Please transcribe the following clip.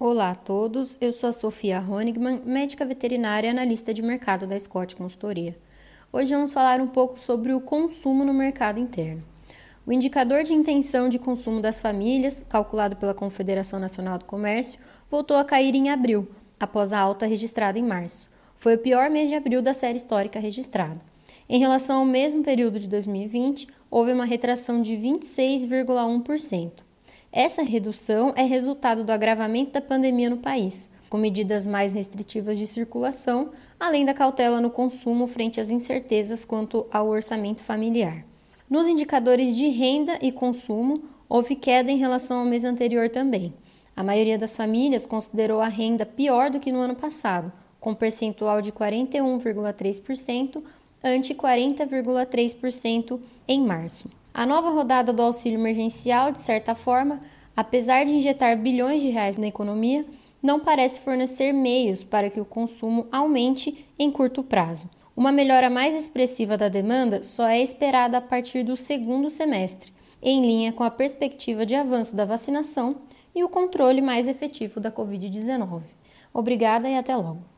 Olá a todos, eu sou a Sofia Honigman, médica veterinária e analista de mercado da Scott Consultoria. Hoje vamos falar um pouco sobre o consumo no mercado interno. O indicador de intenção de consumo das famílias, calculado pela Confederação Nacional do Comércio, voltou a cair em abril, após a alta registrada em março. Foi o pior mês de abril da série histórica registrada. Em relação ao mesmo período de 2020, houve uma retração de 26,1%. Essa redução é resultado do agravamento da pandemia no país, com medidas mais restritivas de circulação, além da cautela no consumo frente às incertezas quanto ao orçamento familiar. Nos indicadores de renda e consumo, houve queda em relação ao mês anterior também. A maioria das famílias considerou a renda pior do que no ano passado, com percentual de 41,3% ante 40,3% em março. A nova rodada do auxílio emergencial, de certa forma, apesar de injetar bilhões de reais na economia, não parece fornecer meios para que o consumo aumente em curto prazo. Uma melhora mais expressiva da demanda só é esperada a partir do segundo semestre, em linha com a perspectiva de avanço da vacinação e o controle mais efetivo da Covid-19. Obrigada e até logo.